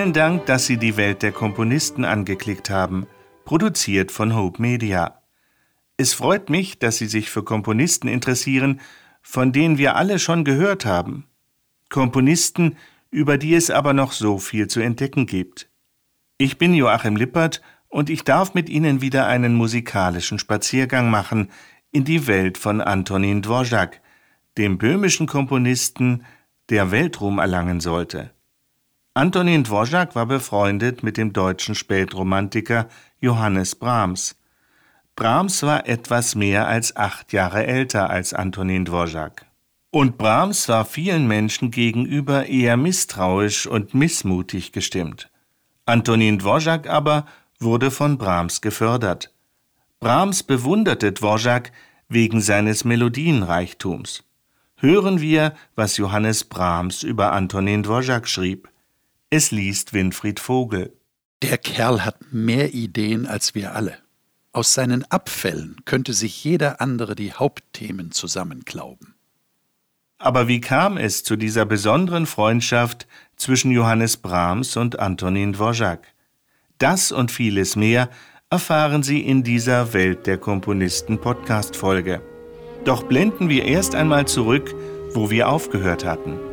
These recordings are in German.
Vielen Dank, dass Sie die Welt der Komponisten angeklickt haben, produziert von Hope Media. Es freut mich, dass Sie sich für Komponisten interessieren, von denen wir alle schon gehört haben. Komponisten, über die es aber noch so viel zu entdecken gibt. Ich bin Joachim Lippert und ich darf mit Ihnen wieder einen musikalischen Spaziergang machen in die Welt von Antonin Dvorak, dem böhmischen Komponisten, der Weltruhm erlangen sollte. Antonin Dvorak war befreundet mit dem deutschen Spätromantiker Johannes Brahms. Brahms war etwas mehr als acht Jahre älter als Antonin Dvorak. Und Brahms war vielen Menschen gegenüber eher misstrauisch und missmutig gestimmt. Antonin Dvorak aber wurde von Brahms gefördert. Brahms bewunderte Dvorak wegen seines Melodienreichtums. Hören wir, was Johannes Brahms über Antonin Dvorak schrieb. Es liest Winfried Vogel. Der Kerl hat mehr Ideen als wir alle. Aus seinen Abfällen könnte sich jeder andere die Hauptthemen zusammenklauben. Aber wie kam es zu dieser besonderen Freundschaft zwischen Johannes Brahms und Antonin Dvorak? Das und vieles mehr erfahren Sie in dieser Welt der Komponisten Podcast Folge. Doch blenden wir erst einmal zurück, wo wir aufgehört hatten.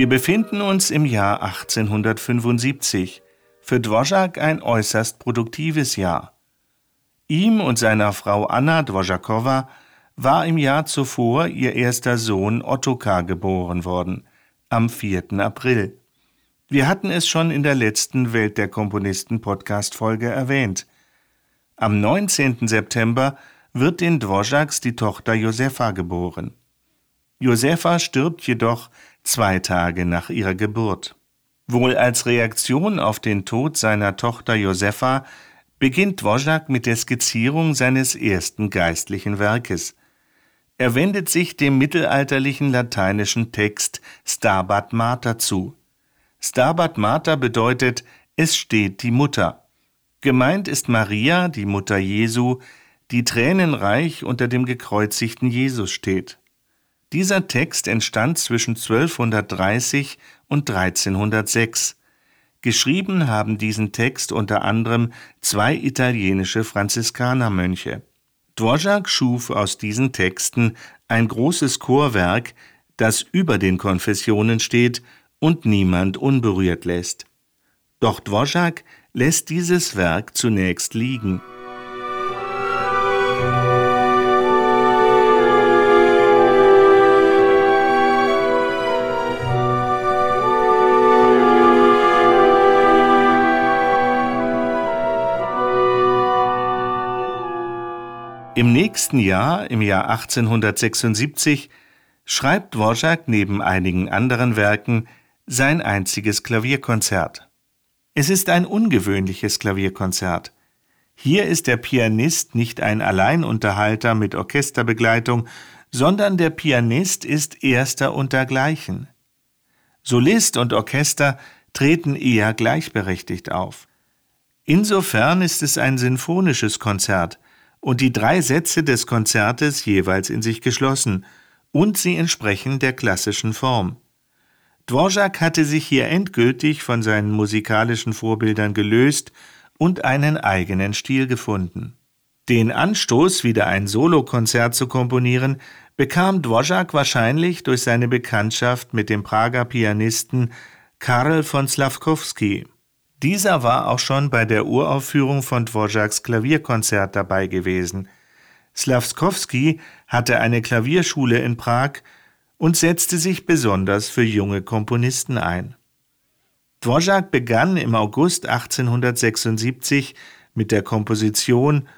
Wir befinden uns im Jahr 1875, für Dvořák ein äußerst produktives Jahr. Ihm und seiner Frau Anna Dvořáková war im Jahr zuvor ihr erster Sohn Ottokar geboren worden, am 4. April. Wir hatten es schon in der letzten Welt der Komponisten Podcast-Folge erwähnt. Am 19. September wird den Dvořáks die Tochter Josefa geboren. Josefa stirbt jedoch zwei Tage nach ihrer Geburt. Wohl als Reaktion auf den Tod seiner Tochter Josefa beginnt Dvořák mit der Skizzierung seines ersten geistlichen Werkes. Er wendet sich dem mittelalterlichen lateinischen Text Stabat Mater zu. Stabat Mater bedeutet, es steht die Mutter. Gemeint ist Maria, die Mutter Jesu, die tränenreich unter dem gekreuzigten Jesus steht. Dieser Text entstand zwischen 1230 und 1306. Geschrieben haben diesen Text unter anderem zwei italienische Franziskanermönche. Dvorak schuf aus diesen Texten ein großes Chorwerk, das über den Konfessionen steht und niemand unberührt lässt. Doch Dvorak lässt dieses Werk zunächst liegen. Im nächsten Jahr, im Jahr 1876, schreibt Dvorak neben einigen anderen Werken sein einziges Klavierkonzert. Es ist ein ungewöhnliches Klavierkonzert. Hier ist der Pianist nicht ein Alleinunterhalter mit Orchesterbegleitung, sondern der Pianist ist erster untergleichen. Solist und Orchester treten eher gleichberechtigt auf. Insofern ist es ein sinfonisches Konzert, und die drei Sätze des Konzertes jeweils in sich geschlossen, und sie entsprechen der klassischen Form. Dvorak hatte sich hier endgültig von seinen musikalischen Vorbildern gelöst und einen eigenen Stil gefunden. Den Anstoß, wieder ein Solokonzert zu komponieren, bekam Dvorak wahrscheinlich durch seine Bekanntschaft mit dem Prager Pianisten Karl von Slavkowski. Dieser war auch schon bei der Uraufführung von Dvoraks Klavierkonzert dabei gewesen. Slawskowski hatte eine Klavierschule in Prag und setzte sich besonders für junge Komponisten ein. Dvorak begann im August 1876 mit der Komposition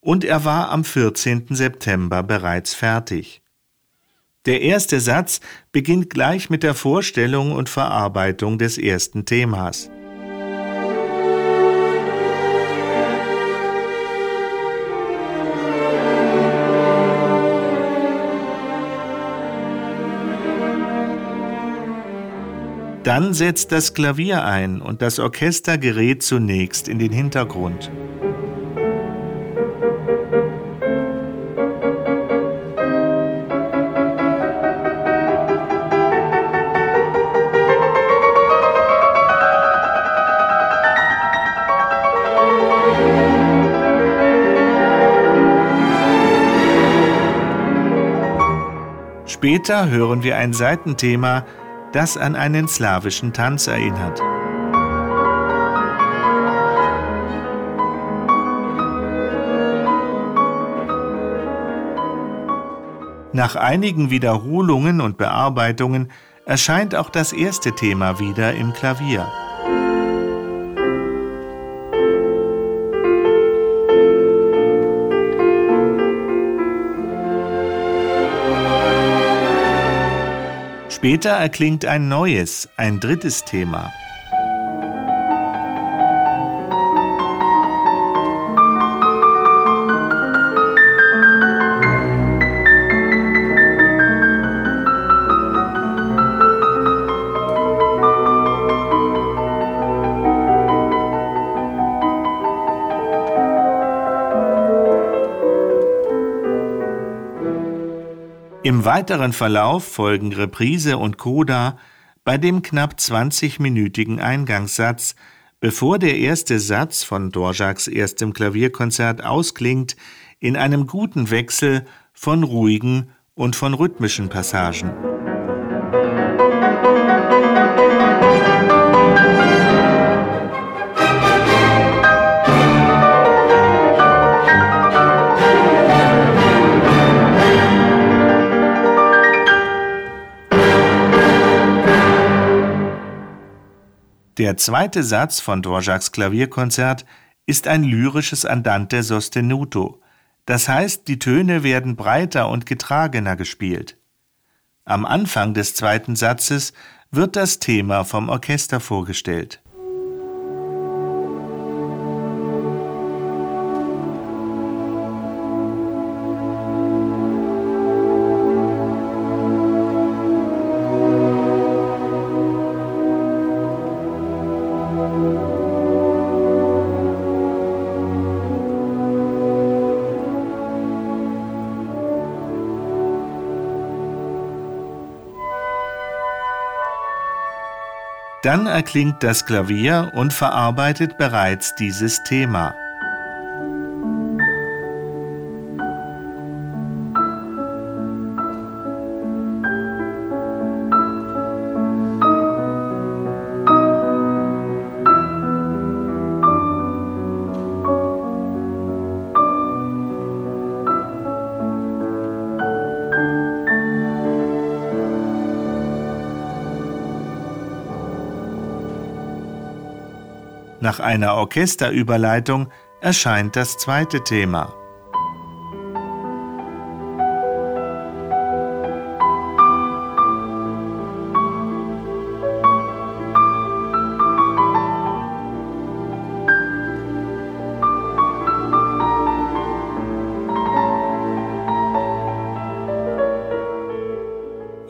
und er war am 14. September bereits fertig. Der erste Satz beginnt gleich mit der Vorstellung und Verarbeitung des ersten Themas. Dann setzt das Klavier ein und das Orchester gerät zunächst in den Hintergrund. Später hören wir ein Seitenthema, das an einen slawischen Tanz erinnert. Nach einigen Wiederholungen und Bearbeitungen erscheint auch das erste Thema wieder im Klavier. Später erklingt ein neues, ein drittes Thema. Weiteren Verlauf folgen Reprise und Coda bei dem knapp 20-minütigen Eingangssatz, bevor der erste Satz von Dvořáks erstem Klavierkonzert ausklingt in einem guten Wechsel von ruhigen und von rhythmischen Passagen. Der zweite Satz von Dvořáks Klavierkonzert ist ein lyrisches Andante sostenuto, das heißt, die Töne werden breiter und getragener gespielt. Am Anfang des zweiten Satzes wird das Thema vom Orchester vorgestellt. Dann erklingt das Klavier und verarbeitet bereits dieses Thema. Nach einer Orchesterüberleitung erscheint das zweite Thema.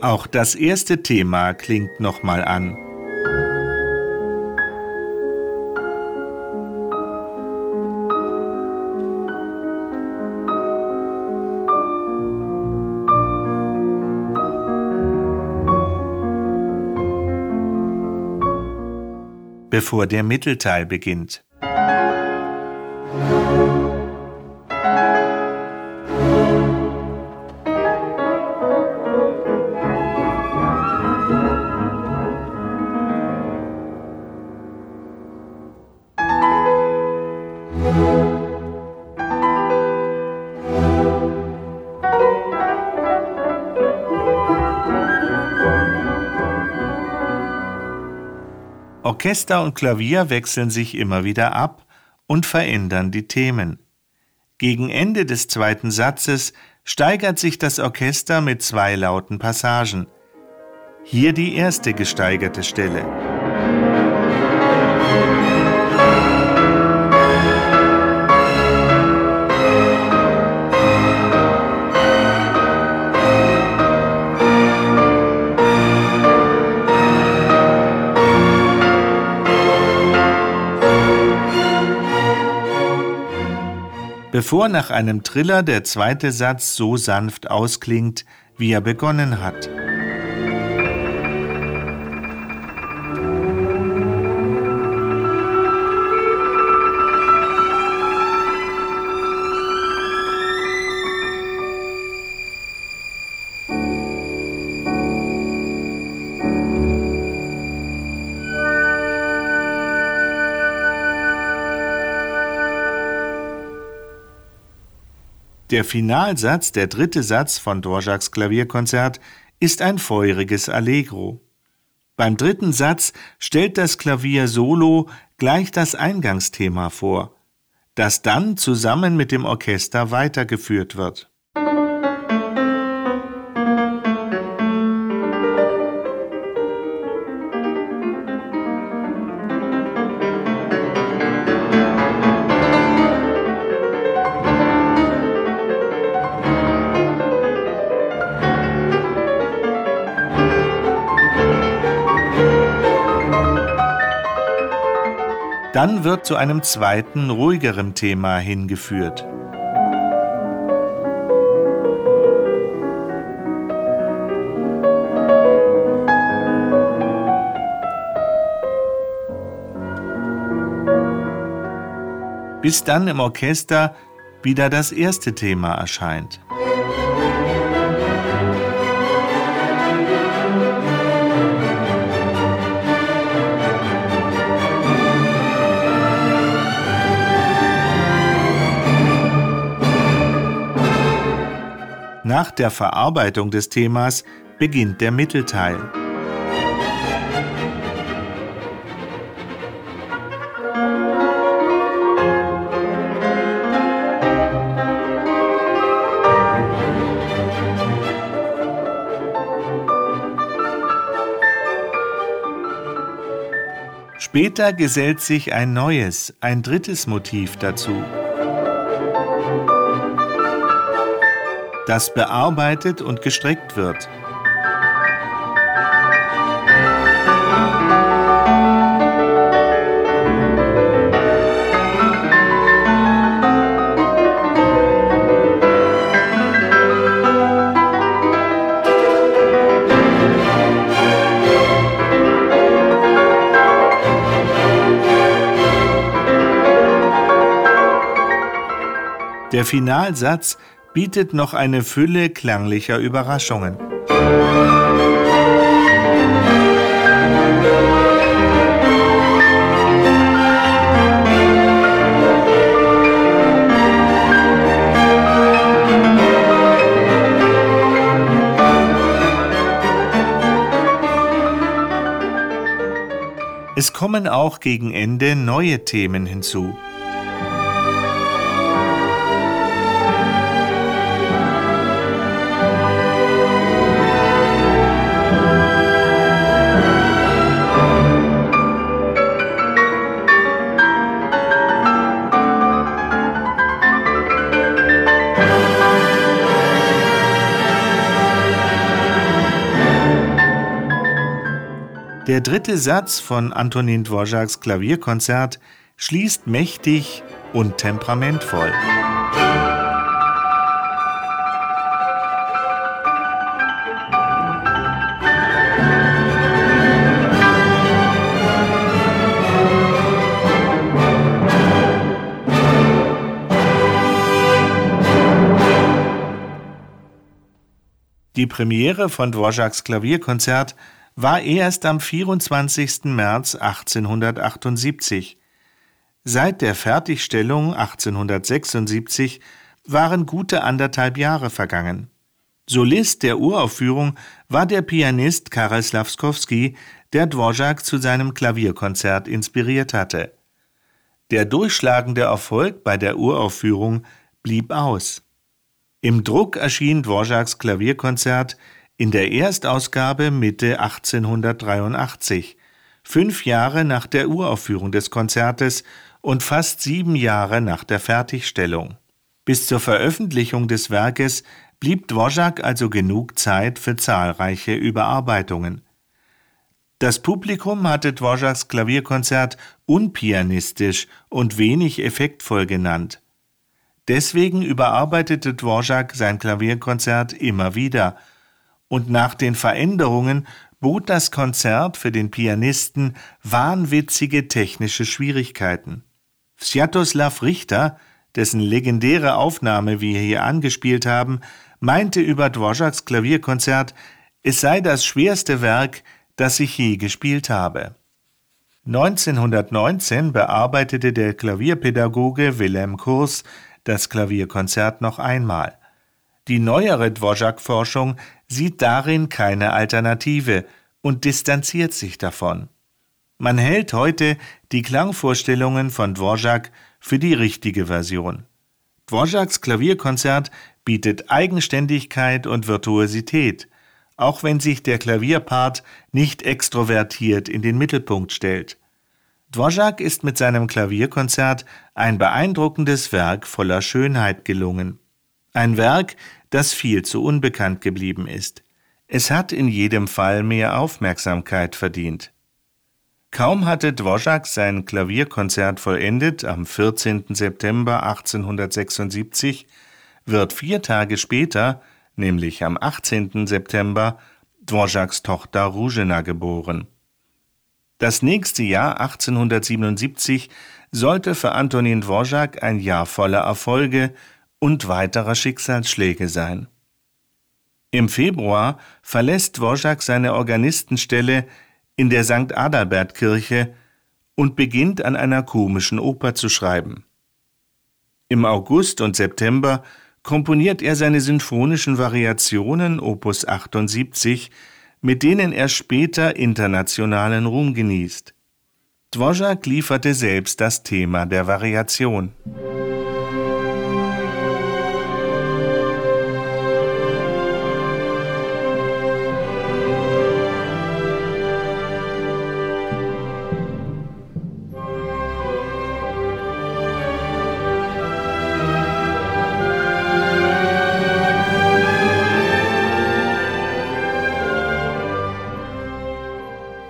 Auch das erste Thema klingt nochmal an. Bevor der Mittelteil beginnt. Orchester und Klavier wechseln sich immer wieder ab und verändern die Themen. Gegen Ende des zweiten Satzes steigert sich das Orchester mit zwei lauten Passagen. Hier die erste gesteigerte Stelle. Bevor nach einem Triller der zweite Satz so sanft ausklingt, wie er begonnen hat. Der Finalsatz, der dritte Satz von Dvořáks Klavierkonzert, ist ein feuriges Allegro. Beim dritten Satz stellt das Klavier solo gleich das Eingangsthema vor, das dann zusammen mit dem Orchester weitergeführt wird. Dann wird zu einem zweiten, ruhigeren Thema hingeführt. bis dann im Orchester wieder das erste Thema erscheint. Nach der Verarbeitung des Themas beginnt der Mittelteil. Später gesellt sich ein neues, ein drittes Motiv dazu. Das bearbeitet und gestreckt wird. Der Finalsatz bietet noch eine Fülle klanglicher Überraschungen. Es kommen auch gegen Ende neue Themen hinzu. Der dritte Satz von Antonin Dvořáks Klavierkonzert schließt mächtig und temperamentvoll. Die Premiere von Dvořáks Klavierkonzert war erst am 24. März 1878. Seit der Fertigstellung 1876 waren gute anderthalb Jahre vergangen. Solist der Uraufführung war der Pianist Karel Slavskowski, der Dvorak zu seinem Klavierkonzert inspiriert hatte. Der durchschlagende Erfolg bei der Uraufführung blieb aus. Im Druck erschien Dvoraks Klavierkonzert in der Erstausgabe Mitte 1883, fünf Jahre nach der Uraufführung des Konzertes und fast sieben Jahre nach der Fertigstellung. Bis zur Veröffentlichung des Werkes blieb Dvorak also genug Zeit für zahlreiche Überarbeitungen. Das Publikum hatte Dvoraks Klavierkonzert unpianistisch und wenig effektvoll genannt. Deswegen überarbeitete Dvorak sein Klavierkonzert immer wieder. Und nach den Veränderungen bot das Konzert für den Pianisten wahnwitzige technische Schwierigkeiten. Sviatoslav Richter, dessen legendäre Aufnahme wir hier angespielt haben, meinte über Dvoraks Klavierkonzert, es sei das schwerste Werk, das ich je gespielt habe. 1919 bearbeitete der Klavierpädagoge Wilhelm Kurs das Klavierkonzert noch einmal. Die neuere Dvorak-Forschung sieht darin keine Alternative und distanziert sich davon. Man hält heute die Klangvorstellungen von Dvorak für die richtige Version. Dvoraks Klavierkonzert bietet Eigenständigkeit und Virtuosität, auch wenn sich der Klavierpart nicht extrovertiert in den Mittelpunkt stellt. Dvorak ist mit seinem Klavierkonzert ein beeindruckendes Werk voller Schönheit gelungen. Ein Werk, das viel zu unbekannt geblieben ist. Es hat in jedem Fall mehr Aufmerksamkeit verdient. Kaum hatte Dvorak sein Klavierkonzert vollendet am 14. September 1876, wird vier Tage später, nämlich am 18. September, Dvoraks Tochter Ruzhena geboren. Das nächste Jahr 1877 sollte für Antonin Dvorak ein Jahr voller Erfolge und weiterer Schicksalsschläge sein. Im Februar verlässt Dvorak seine Organistenstelle in der St. Adalbert-Kirche und beginnt an einer komischen Oper zu schreiben. Im August und September komponiert er seine sinfonischen Variationen Opus 78, mit denen er später internationalen Ruhm genießt. Dvorak lieferte selbst das Thema der Variation.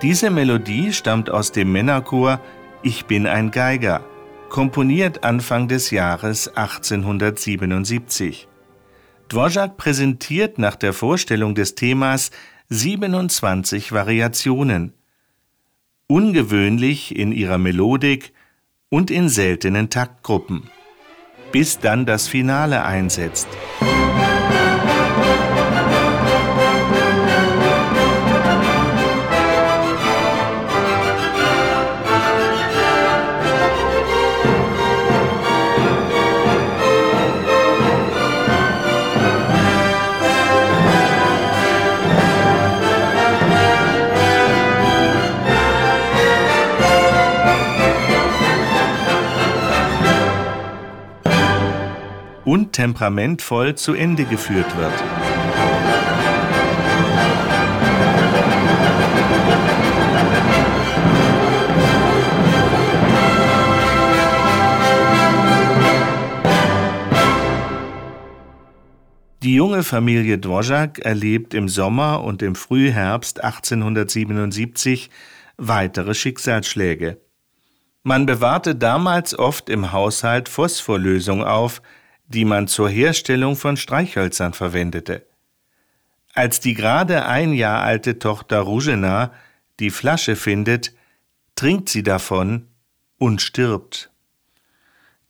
Diese Melodie stammt aus dem Männerchor Ich bin ein Geiger, komponiert Anfang des Jahres 1877. Dvorak präsentiert nach der Vorstellung des Themas 27 Variationen, ungewöhnlich in ihrer Melodik und in seltenen Taktgruppen, bis dann das Finale einsetzt. Und temperamentvoll zu Ende geführt wird. Die junge Familie Dvorak erlebt im Sommer und im Frühherbst 1877 weitere Schicksalsschläge. Man bewahrte damals oft im Haushalt Phosphorlösung auf, die man zur Herstellung von Streichhölzern verwendete. Als die gerade ein Jahr alte Tochter Ruzhena die Flasche findet, trinkt sie davon und stirbt.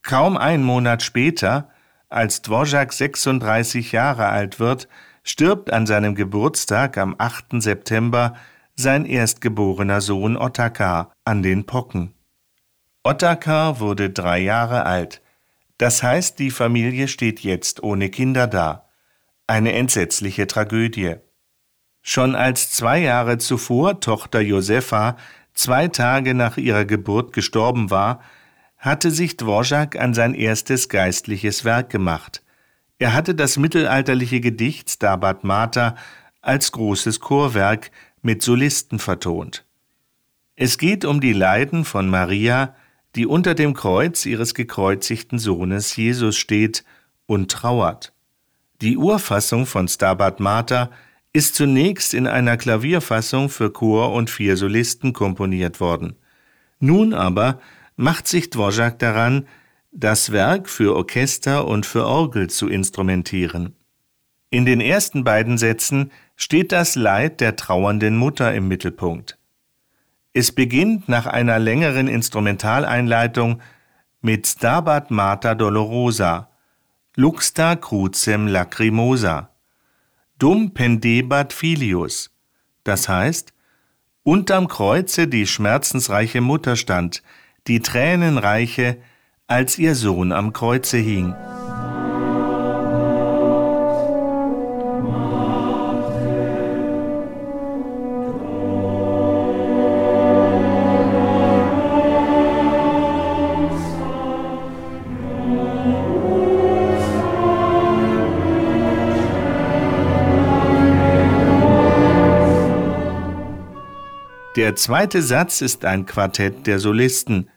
Kaum einen Monat später, als Dvorak 36 Jahre alt wird, stirbt an seinem Geburtstag am 8. September sein erstgeborener Sohn Ottakar an den Pocken. Ottakar wurde drei Jahre alt. Das heißt, die Familie steht jetzt ohne Kinder da. Eine entsetzliche Tragödie. Schon als zwei Jahre zuvor Tochter Josefa zwei Tage nach ihrer Geburt gestorben war, hatte sich Dvorak an sein erstes geistliches Werk gemacht. Er hatte das mittelalterliche Gedicht Stabat Mater als großes Chorwerk mit Solisten vertont. Es geht um die Leiden von Maria, die unter dem Kreuz ihres gekreuzigten Sohnes Jesus steht und trauert. Die Urfassung von Stabat Mater ist zunächst in einer Klavierfassung für Chor und vier Solisten komponiert worden. Nun aber macht sich Dvorak daran, das Werk für Orchester und für Orgel zu instrumentieren. In den ersten beiden Sätzen steht das Leid der trauernden Mutter im Mittelpunkt. Es beginnt nach einer längeren Instrumentaleinleitung mit Stabat Mater Dolorosa, Luxta crucem lacrimosa, Dum pendebat filius, das heißt, unterm Kreuze die schmerzensreiche Mutter stand, die tränenreiche, als ihr Sohn am Kreuze hing. Der zweite Satz ist ein Quartett der Solisten.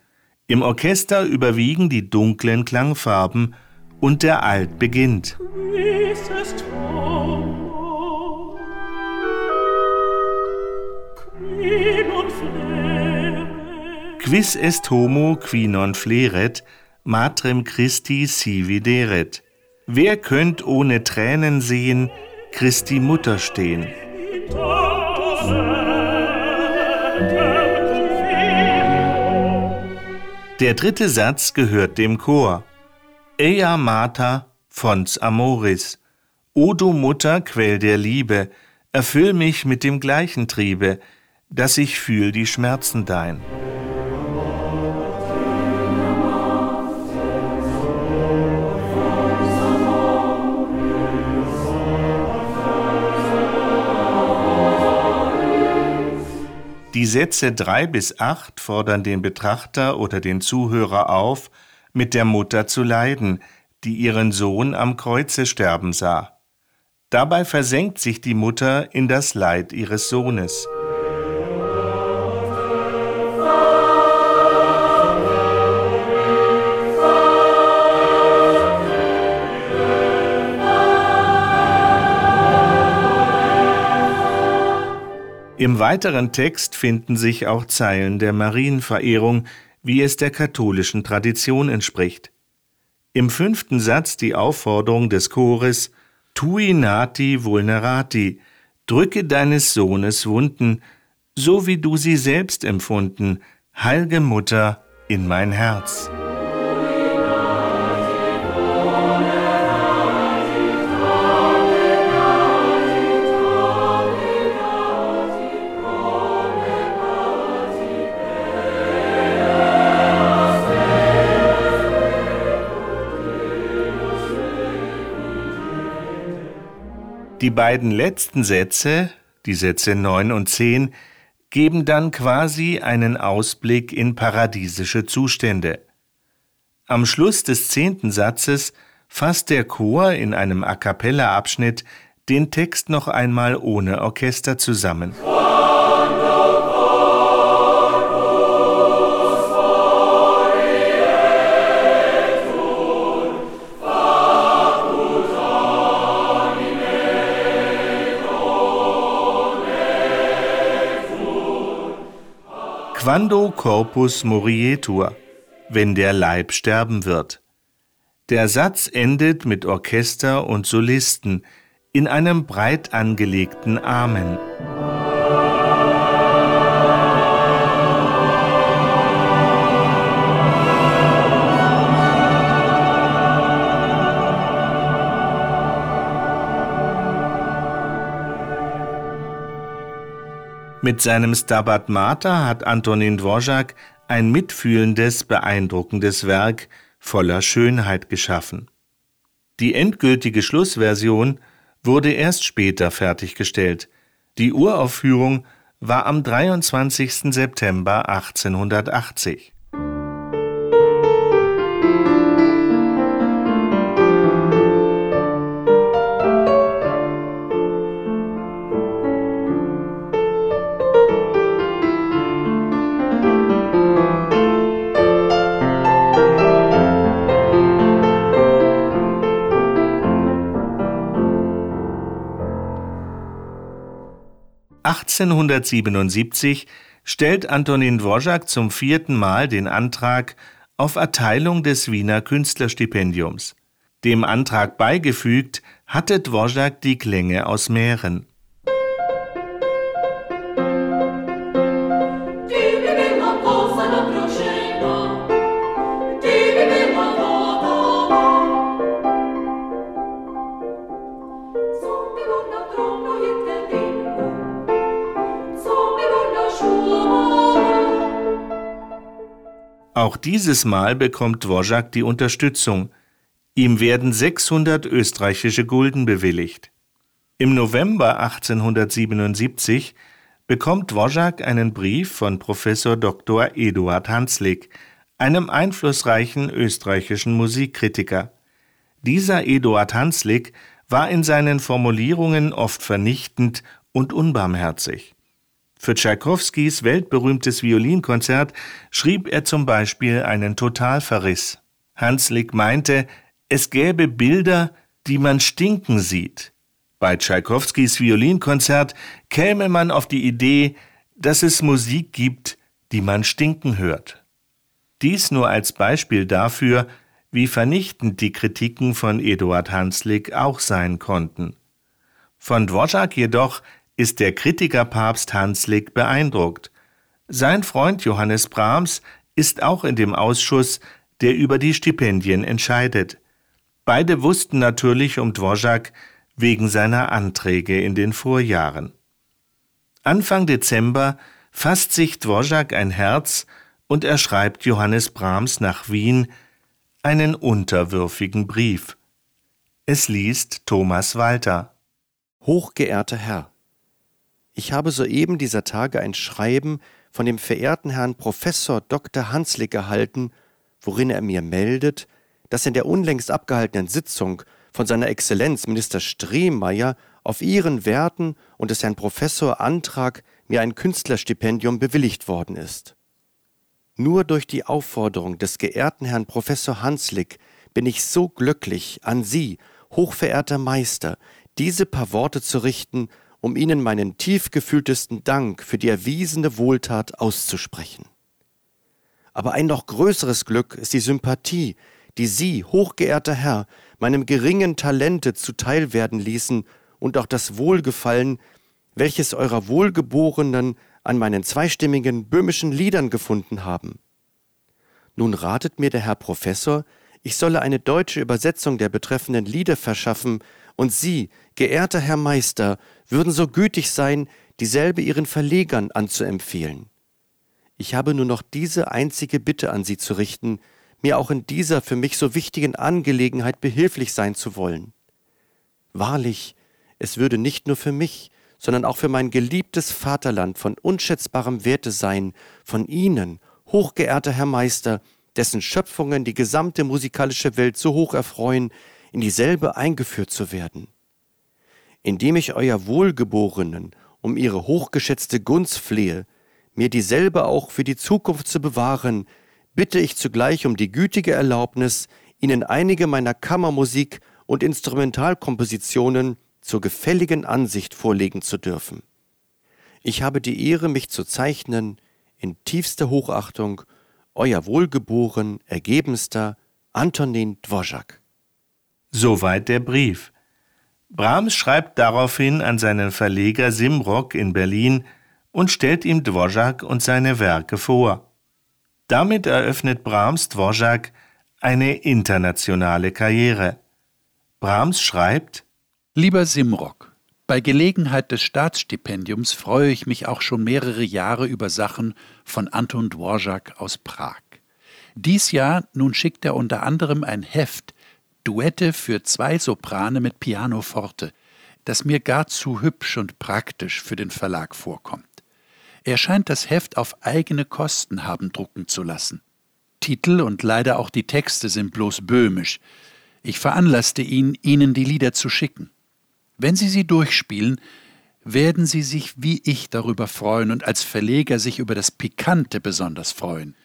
Im Orchester überwiegen die dunklen Klangfarben und der Alt beginnt. Quis est homo qui non fleret, matrem Christi si videret. Wer könnt ohne Tränen sehen, Christi Mutter stehen? Der dritte Satz gehört dem Chor. Ea Mater fons amoris. O du Mutter, Quell der Liebe, erfüll mich mit dem gleichen Triebe, dass ich fühl die Schmerzen dein. Die Sätze drei bis acht fordern den Betrachter oder den Zuhörer auf, mit der Mutter zu leiden, die ihren Sohn am Kreuze sterben sah. Dabei versenkt sich die Mutter in das Leid ihres Sohnes. Im weiteren Text finden sich auch Zeilen der Marienverehrung, wie es der katholischen Tradition entspricht. Im fünften Satz die Aufforderung des Chores Tui nati vulnerati, drücke deines Sohnes Wunden, so wie du sie selbst empfunden, heilge Mutter, in mein Herz. Die beiden letzten Sätze, die Sätze 9 und 10, geben dann quasi einen Ausblick in paradiesische Zustände. Am Schluss des zehnten Satzes fasst der Chor in einem A cappella Abschnitt den Text noch einmal ohne Orchester zusammen. Quando corpus morietur, wenn der Leib sterben wird. Der Satz endet mit Orchester und Solisten in einem breit angelegten Amen. Mit seinem Stabat Mater hat Antonin Dvorak ein mitfühlendes, beeindruckendes Werk voller Schönheit geschaffen. Die endgültige Schlussversion wurde erst später fertiggestellt. Die Uraufführung war am 23. September 1880. 1877 stellt Antonin Dvorak zum vierten Mal den Antrag auf Erteilung des Wiener Künstlerstipendiums. Dem Antrag beigefügt hatte Dvorak die Klänge aus Mähren. Dieses Mal bekommt Dvorak die Unterstützung. Ihm werden 600 österreichische Gulden bewilligt. Im November 1877 bekommt Dvorak einen Brief von Professor Dr. Eduard Hanslick, einem einflussreichen österreichischen Musikkritiker. Dieser Eduard Hanslick war in seinen Formulierungen oft vernichtend und unbarmherzig. Für Tschaikowskis weltberühmtes Violinkonzert schrieb er zum Beispiel einen Totalverriss. Hanslick meinte, es gäbe Bilder, die man stinken sieht. Bei Tschaikowskis Violinkonzert käme man auf die Idee, dass es Musik gibt, die man stinken hört. Dies nur als Beispiel dafür, wie vernichtend die Kritiken von Eduard Hanslick auch sein konnten. Von Dvorak jedoch ist der Kritikerpapst Hanslick beeindruckt. Sein Freund Johannes Brahms ist auch in dem Ausschuss, der über die Stipendien entscheidet. Beide wussten natürlich um Dvorak wegen seiner Anträge in den Vorjahren. Anfang Dezember fasst sich Dvorak ein Herz und er schreibt Johannes Brahms nach Wien einen unterwürfigen Brief. Es liest Thomas Walter. Hochgeehrter Herr, ich habe soeben dieser Tage ein Schreiben von dem verehrten Herrn Professor Dr. Hanslick erhalten, worin er mir meldet, dass in der unlängst abgehaltenen Sitzung von seiner Exzellenz Minister Strehmeier auf Ihren Werten und des Herrn Professor Antrag mir ein Künstlerstipendium bewilligt worden ist. Nur durch die Aufforderung des geehrten Herrn Professor Hanslick bin ich so glücklich, an Sie, hochverehrter Meister, diese paar Worte zu richten um Ihnen meinen tief gefühltesten Dank für die erwiesene Wohltat auszusprechen. Aber ein noch größeres Glück ist die Sympathie, die Sie, hochgeehrter Herr, meinem geringen Talente zuteil werden ließen und auch das Wohlgefallen, welches eurer Wohlgeborenen an meinen zweistimmigen böhmischen Liedern gefunden haben. Nun ratet mir der Herr Professor, ich solle eine deutsche Übersetzung der betreffenden Lieder verschaffen, und Sie, geehrter Herr Meister, würden so gütig sein, dieselbe Ihren Verlegern anzuempfehlen. Ich habe nur noch diese einzige Bitte an Sie zu richten, mir auch in dieser für mich so wichtigen Angelegenheit behilflich sein zu wollen. Wahrlich, es würde nicht nur für mich, sondern auch für mein geliebtes Vaterland von unschätzbarem Werte sein, von Ihnen, hochgeehrter Herr Meister, dessen Schöpfungen die gesamte musikalische Welt so hoch erfreuen, in dieselbe eingeführt zu werden. Indem ich euer Wohlgeborenen um ihre hochgeschätzte Gunst flehe, mir dieselbe auch für die Zukunft zu bewahren, bitte ich zugleich um die gütige Erlaubnis, Ihnen einige meiner Kammermusik und Instrumentalkompositionen zur gefälligen Ansicht vorlegen zu dürfen. Ich habe die Ehre, mich zu zeichnen, in tiefster Hochachtung, euer wohlgeboren, ergebenster Antonin Dvorak. Soweit der Brief. Brahms schreibt daraufhin an seinen Verleger Simrock in Berlin und stellt ihm Dvorak und seine Werke vor. Damit eröffnet Brahms Dvorak eine internationale Karriere. Brahms schreibt Lieber Simrock, bei Gelegenheit des Staatsstipendiums freue ich mich auch schon mehrere Jahre über Sachen von Anton Dvorak aus Prag. Dies Jahr nun schickt er unter anderem ein Heft Duette für zwei Soprane mit Pianoforte, das mir gar zu hübsch und praktisch für den Verlag vorkommt. Er scheint das Heft auf eigene Kosten haben drucken zu lassen. Titel und leider auch die Texte sind bloß böhmisch. Ich veranlasste ihn, Ihnen die Lieder zu schicken. Wenn Sie sie durchspielen, werden Sie sich wie ich darüber freuen und als Verleger sich über das Pikante besonders freuen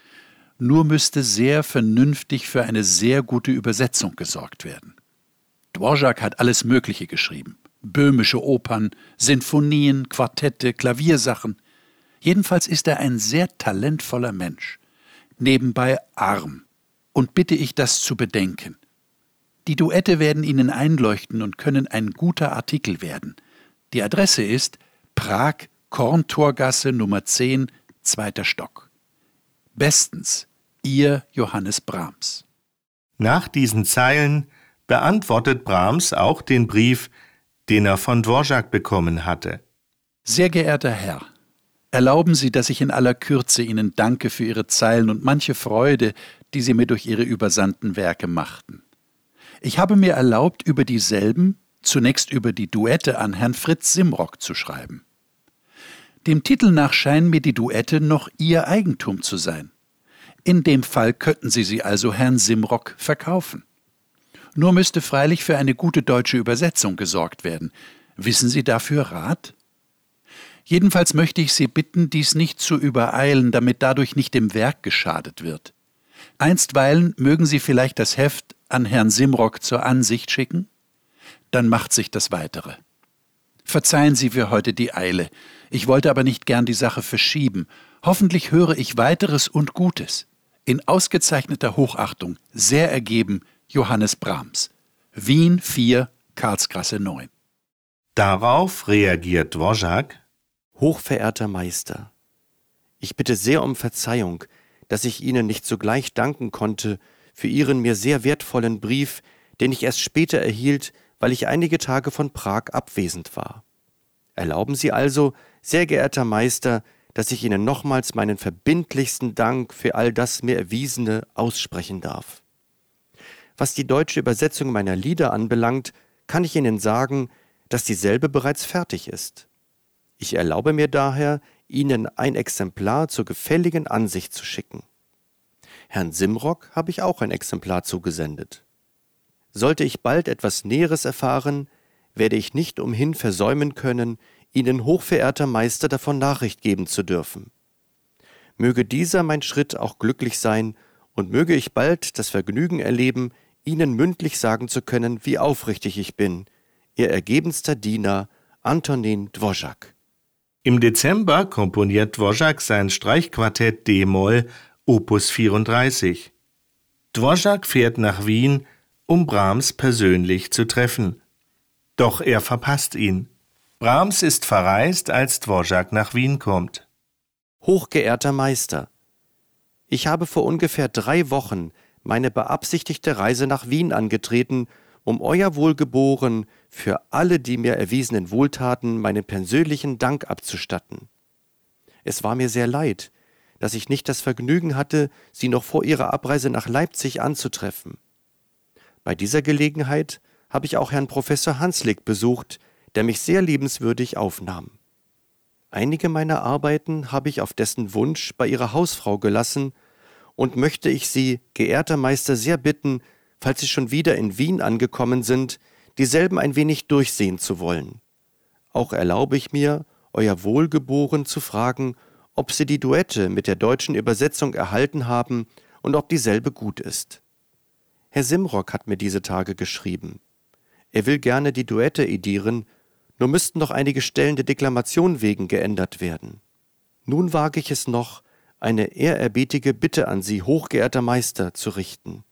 nur müsste sehr vernünftig für eine sehr gute Übersetzung gesorgt werden. Dvorak hat alles Mögliche geschrieben. Böhmische Opern, Sinfonien, Quartette, Klaviersachen. Jedenfalls ist er ein sehr talentvoller Mensch. Nebenbei arm. und bitte ich das zu bedenken. Die Duette werden Ihnen einleuchten und können ein guter Artikel werden. Die Adresse ist Prag, Korntorgasse Nummer 10, zweiter Stock. Bestens, Ihr Johannes Brahms. Nach diesen Zeilen beantwortet Brahms auch den Brief, den er von Dvorak bekommen hatte. Sehr geehrter Herr, erlauben Sie, dass ich in aller Kürze Ihnen danke für Ihre Zeilen und manche Freude, die Sie mir durch Ihre übersandten Werke machten. Ich habe mir erlaubt, über dieselben, zunächst über die Duette an Herrn Fritz Simrock zu schreiben. Dem Titel nach scheinen mir die Duette noch Ihr Eigentum zu sein. In dem Fall könnten Sie sie also Herrn Simrock verkaufen. Nur müsste freilich für eine gute deutsche Übersetzung gesorgt werden. Wissen Sie dafür Rat? Jedenfalls möchte ich Sie bitten, dies nicht zu übereilen, damit dadurch nicht dem Werk geschadet wird. Einstweilen mögen Sie vielleicht das Heft an Herrn Simrock zur Ansicht schicken? Dann macht sich das Weitere. Verzeihen Sie für heute die Eile. Ich wollte aber nicht gern die Sache verschieben. Hoffentlich höre ich weiteres und Gutes. In ausgezeichneter Hochachtung, sehr ergeben, Johannes Brahms. Wien 4, Karlsgrasse 9. Darauf reagiert Dvorak. Hochverehrter Meister, ich bitte sehr um Verzeihung, dass ich Ihnen nicht sogleich danken konnte für Ihren mir sehr wertvollen Brief, den ich erst später erhielt, weil ich einige Tage von Prag abwesend war. Erlauben Sie also, sehr geehrter Meister, dass ich Ihnen nochmals meinen verbindlichsten Dank für all das mir Erwiesene aussprechen darf. Was die deutsche Übersetzung meiner Lieder anbelangt, kann ich Ihnen sagen, dass dieselbe bereits fertig ist. Ich erlaube mir daher, Ihnen ein Exemplar zur gefälligen Ansicht zu schicken. Herrn Simrock habe ich auch ein Exemplar zugesendet. Sollte ich bald etwas Näheres erfahren, werde ich nicht umhin versäumen können, Ihnen hochverehrter Meister davon Nachricht geben zu dürfen. Möge dieser mein Schritt auch glücklich sein, und möge ich bald das Vergnügen erleben, Ihnen mündlich sagen zu können, wie aufrichtig ich bin, Ihr ergebenster Diener Antonin Dvorak. Im Dezember komponiert Dvorak sein Streichquartett D-Moll Opus 34. Dvorak fährt nach Wien, um Brahms persönlich zu treffen. Doch er verpasst ihn. Brahms ist verreist, als Dvorak nach Wien kommt. Hochgeehrter Meister, ich habe vor ungefähr drei Wochen meine beabsichtigte Reise nach Wien angetreten, um Euer Wohlgeboren für alle die mir erwiesenen Wohltaten meinen persönlichen Dank abzustatten. Es war mir sehr leid, dass ich nicht das Vergnügen hatte, Sie noch vor Ihrer Abreise nach Leipzig anzutreffen. Bei dieser Gelegenheit habe ich auch Herrn Professor Hanslick besucht, der mich sehr liebenswürdig aufnahm. Einige meiner Arbeiten habe ich auf dessen Wunsch bei ihrer Hausfrau gelassen und möchte ich Sie, geehrter Meister, sehr bitten, falls Sie schon wieder in Wien angekommen sind, dieselben ein wenig durchsehen zu wollen. Auch erlaube ich mir, Euer Wohlgeboren zu fragen, ob Sie die Duette mit der deutschen Übersetzung erhalten haben und ob dieselbe gut ist. Herr Simrock hat mir diese Tage geschrieben. Er will gerne die Duette edieren nur müssten noch einige Stellen der Deklamation wegen geändert werden. Nun wage ich es noch, eine ehrerbietige Bitte an Sie, hochgeehrter Meister, zu richten.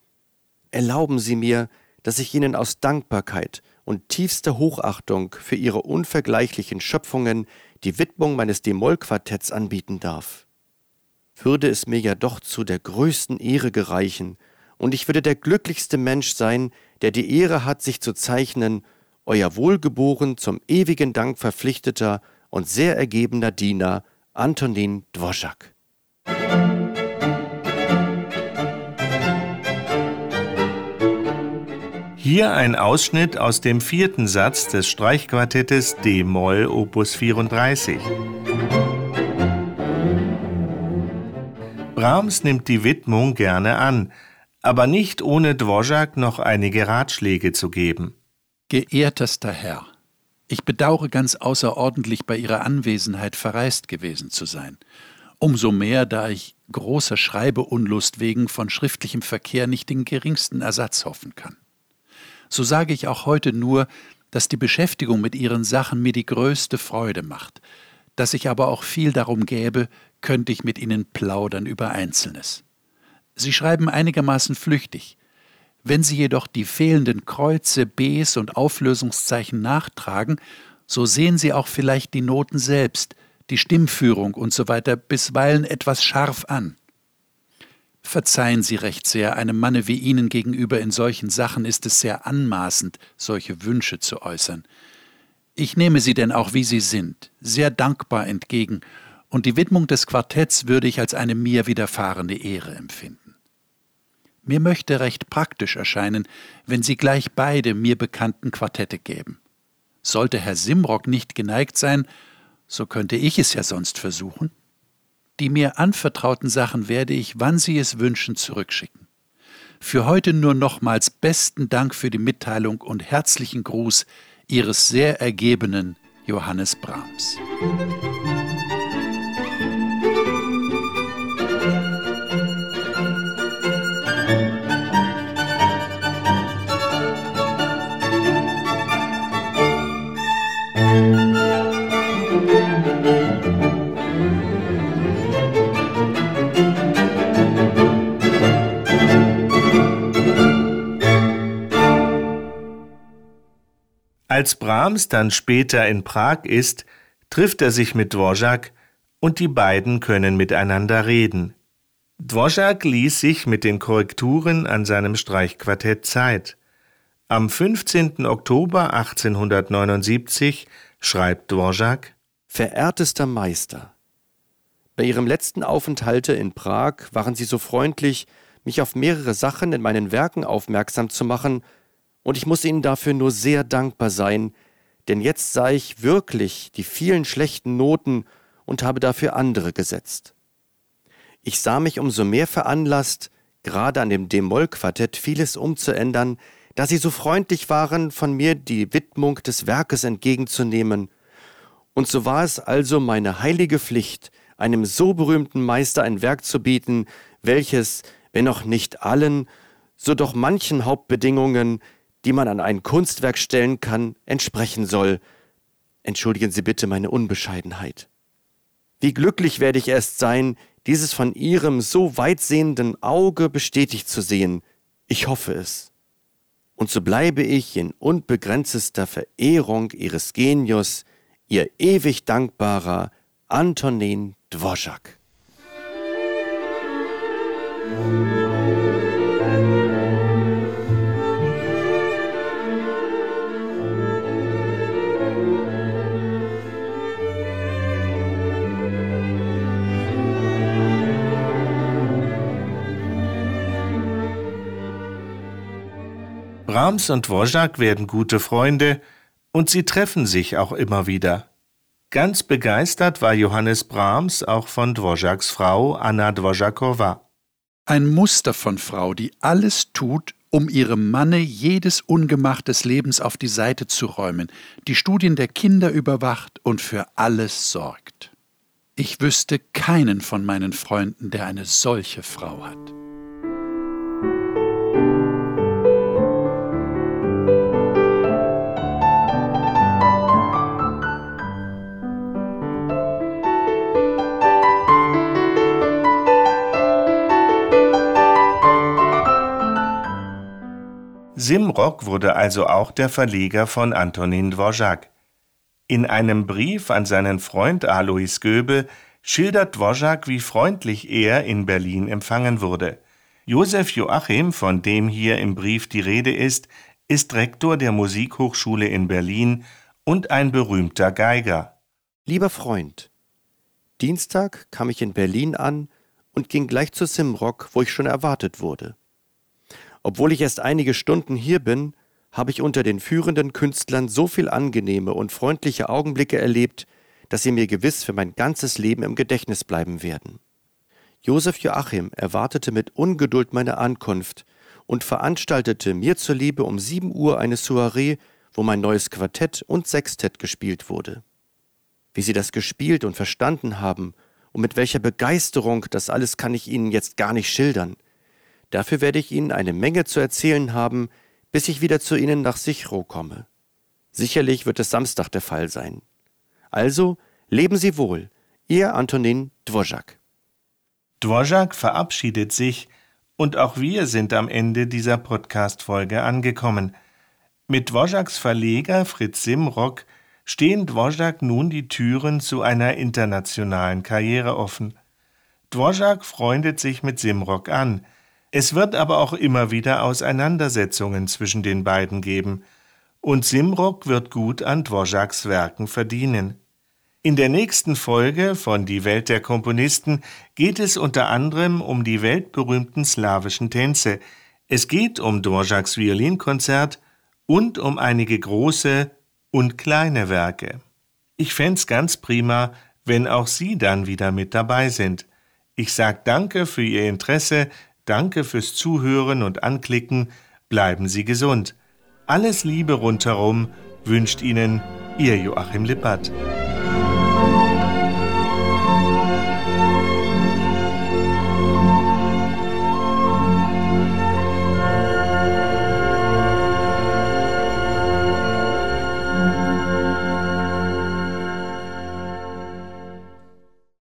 Erlauben Sie mir, dass ich Ihnen aus Dankbarkeit und tiefster Hochachtung für Ihre unvergleichlichen Schöpfungen die Widmung meines D-Moll-Quartetts anbieten darf. Würde es mir ja doch zu der größten Ehre gereichen, und ich würde der glücklichste Mensch sein, der die Ehre hat, sich zu zeichnen euer wohlgeboren, zum ewigen Dank verpflichteter und sehr ergebener Diener Antonin Dvorak. Hier ein Ausschnitt aus dem vierten Satz des Streichquartettes D-Moll Opus 34. Brahms nimmt die Widmung gerne an, aber nicht ohne Dvorak noch einige Ratschläge zu geben. Geehrtester Herr, ich bedauere ganz außerordentlich bei Ihrer Anwesenheit verreist gewesen zu sein. Umso mehr, da ich großer Schreibeunlust wegen von schriftlichem Verkehr nicht den geringsten Ersatz hoffen kann. So sage ich auch heute nur, dass die Beschäftigung mit Ihren Sachen mir die größte Freude macht, dass ich aber auch viel darum gäbe, könnte ich mit Ihnen plaudern über Einzelnes. Sie schreiben einigermaßen flüchtig. Wenn Sie jedoch die fehlenden Kreuze, Bs und Auflösungszeichen nachtragen, so sehen Sie auch vielleicht die Noten selbst, die Stimmführung und so bisweilen etwas scharf an. Verzeihen Sie recht sehr, einem Manne wie Ihnen gegenüber in solchen Sachen ist es sehr anmaßend, solche Wünsche zu äußern. Ich nehme sie denn auch, wie sie sind, sehr dankbar entgegen, und die Widmung des Quartetts würde ich als eine mir widerfahrene Ehre empfinden. Mir möchte recht praktisch erscheinen, wenn Sie gleich beide mir bekannten Quartette gäben. Sollte Herr Simrock nicht geneigt sein, so könnte ich es ja sonst versuchen. Die mir anvertrauten Sachen werde ich, wann Sie es wünschen, zurückschicken. Für heute nur nochmals besten Dank für die Mitteilung und herzlichen Gruß Ihres sehr ergebenen Johannes Brahms. Als Brahms dann später in Prag ist, trifft er sich mit Dvorak und die beiden können miteinander reden. Dvorak ließ sich mit den Korrekturen an seinem Streichquartett Zeit. Am 15. Oktober 1879 schreibt Dvorak Verehrtester Meister, bei Ihrem letzten Aufenthalte in Prag waren Sie so freundlich, mich auf mehrere Sachen in meinen Werken aufmerksam zu machen, und ich muss Ihnen dafür nur sehr dankbar sein, denn jetzt sah ich wirklich die vielen schlechten Noten und habe dafür andere gesetzt. Ich sah mich umso mehr veranlasst, gerade an dem D-Moll-Quartett vieles umzuändern, da Sie so freundlich waren, von mir die Widmung des Werkes entgegenzunehmen. Und so war es also meine heilige Pflicht, einem so berühmten Meister ein Werk zu bieten, welches, wenn auch nicht allen, so doch manchen Hauptbedingungen, die man an ein Kunstwerk stellen kann, entsprechen soll. Entschuldigen Sie bitte meine Unbescheidenheit. Wie glücklich werde ich erst sein, dieses von Ihrem so weitsehenden Auge bestätigt zu sehen. Ich hoffe es. Und so bleibe ich in unbegrenzter Verehrung Ihres Genius, Ihr ewig dankbarer Antonin Dvorak. Brahms und Dvorak werden gute Freunde und sie treffen sich auch immer wieder. Ganz begeistert war Johannes Brahms auch von Dvoraks Frau Anna Dvorakowa. Ein Muster von Frau, die alles tut, um ihrem Manne jedes Ungemach des Lebens auf die Seite zu räumen, die Studien der Kinder überwacht und für alles sorgt. Ich wüsste keinen von meinen Freunden, der eine solche Frau hat. Simrock wurde also auch der Verleger von Antonin Dvorak. In einem Brief an seinen Freund Alois Göbel schildert Dvorak, wie freundlich er in Berlin empfangen wurde. Josef Joachim, von dem hier im Brief die Rede ist, ist Rektor der Musikhochschule in Berlin und ein berühmter Geiger. Lieber Freund, Dienstag kam ich in Berlin an und ging gleich zu Simrock, wo ich schon erwartet wurde. Obwohl ich erst einige Stunden hier bin, habe ich unter den führenden Künstlern so viel angenehme und freundliche Augenblicke erlebt, dass sie mir gewiss für mein ganzes Leben im Gedächtnis bleiben werden. Josef Joachim erwartete mit Ungeduld meine Ankunft und veranstaltete mir zuliebe um sieben Uhr eine Soiree, wo mein neues Quartett und Sextett gespielt wurde. Wie sie das gespielt und verstanden haben und mit welcher Begeisterung, das alles kann ich Ihnen jetzt gar nicht schildern – Dafür werde ich Ihnen eine Menge zu erzählen haben, bis ich wieder zu Ihnen nach Sichrow komme. Sicherlich wird es Samstag der Fall sein. Also, leben Sie wohl, Ihr Antonin Dvorak. Dvorak verabschiedet sich Und auch wir sind am Ende dieser Podcast-Folge angekommen. Mit Dvořáks Verleger Fritz Simrock stehen Dvořák nun die Türen zu einer internationalen Karriere offen. Dvořák freundet sich mit Simrock an. Es wird aber auch immer wieder Auseinandersetzungen zwischen den beiden geben. Und Simrock wird gut an Dvořáks Werken verdienen. In der nächsten Folge von Die Welt der Komponisten geht es unter anderem um die weltberühmten slawischen Tänze. Es geht um Dvořáks Violinkonzert und um einige große und kleine Werke. Ich fänd's ganz prima, wenn auch Sie dann wieder mit dabei sind. Ich sag Danke für Ihr Interesse, danke fürs Zuhören und Anklicken, bleiben Sie gesund. Alles Liebe rundherum wünscht Ihnen Ihr Joachim Lippert.